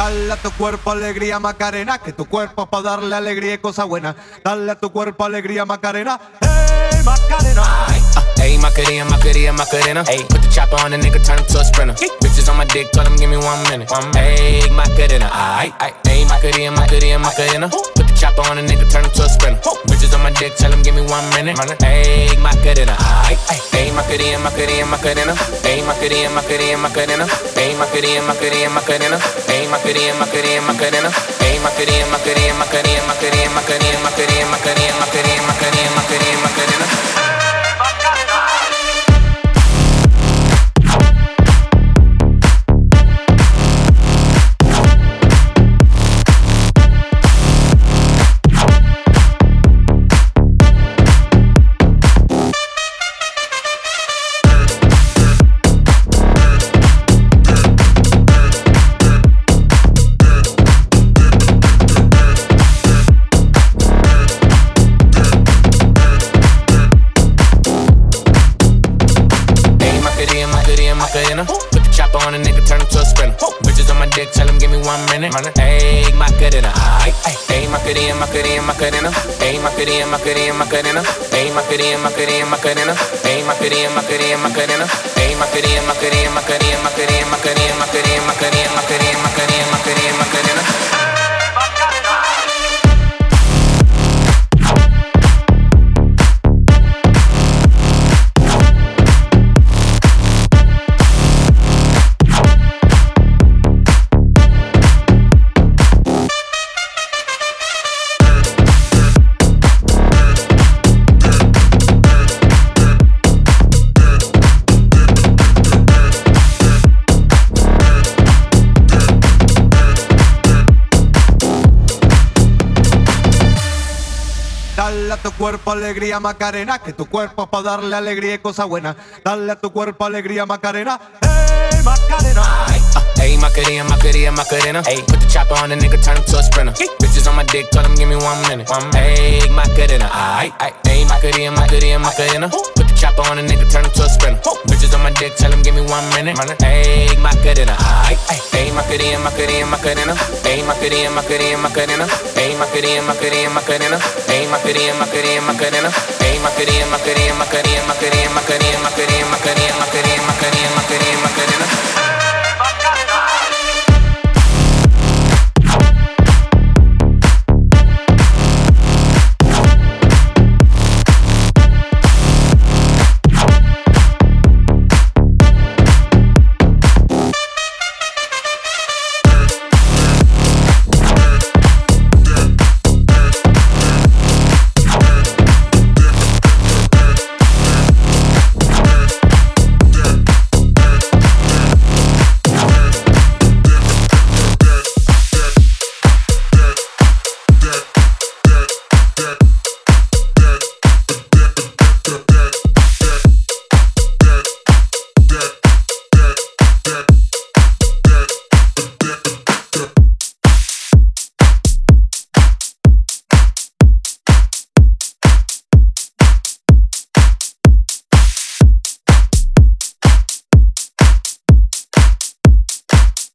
Dale a tu cuerpo alegría Macarena, que tu cuerpo para darle alegría y cosa buena. Dale a tu cuerpo alegría Macarena, hey Macarena. Hey, Macarena, Macarena, Macarena. Hey, put the chopper on the nigga, turn him to a sprinter. Bitches on my dick, tell him give me one minute. One Hey, Macarena. Hey, Macarena, Macarena, Macarena. Put the chopper on the nigga, turn him to a sprinter. Bitches on my dick, tell him give me one minute. Hey, Macarena, aight, aight. Hey, Macarena, Macarena, Macarena. Hey, Macarena, Macarena, Macarena. Hey, Macarena, Macarena, Macarena. Hey, Macarena, Macarena, Macarena. Hey, Macarena, on a nigga, turn him to a sprinter. Whoa. Bitches on my dick, tell him give me one minute. Ayy, my cadena. Ayy, my cadena, my cadena, my cadena. Ayy, my cadena, my cadena, my cadena. Ayy, my cadena, my cadena, my cadena. Ayy, my cadena, my cadena, my cadena. Ayy, my cadena, my cadena, my cadena, my cadena, my cadena, my cadena. Dale a tu cuerpo alegría Macarena, que tu cuerpo para darle alegría y cosa buena. Dale a tu cuerpo alegría Macarena, hey Macarena. Hey, Macarena, Macarena, Macarena. Hey, put the chopper on the nigga, turn him to a sprinter. Bitches on my dick, tell him give me one minute. One hey, Macarena. Hey, Macarena, Macarena, Macarena. Put the chopper on the nigga, turn him to a sprinter. Dick, tell him give me one minute. Hey, Macarena. Hey, Macarena, Macarena, Macarena. Hey, Macarena, Macarena, Macarena. Hey, Macarena, Macarena, Macarena. Hey, Macarena, Macarena, Macarena. Macarena, Macarena, Macarena, Macarena, Macarena, Macarena, Macarena, Macarena, Macarena.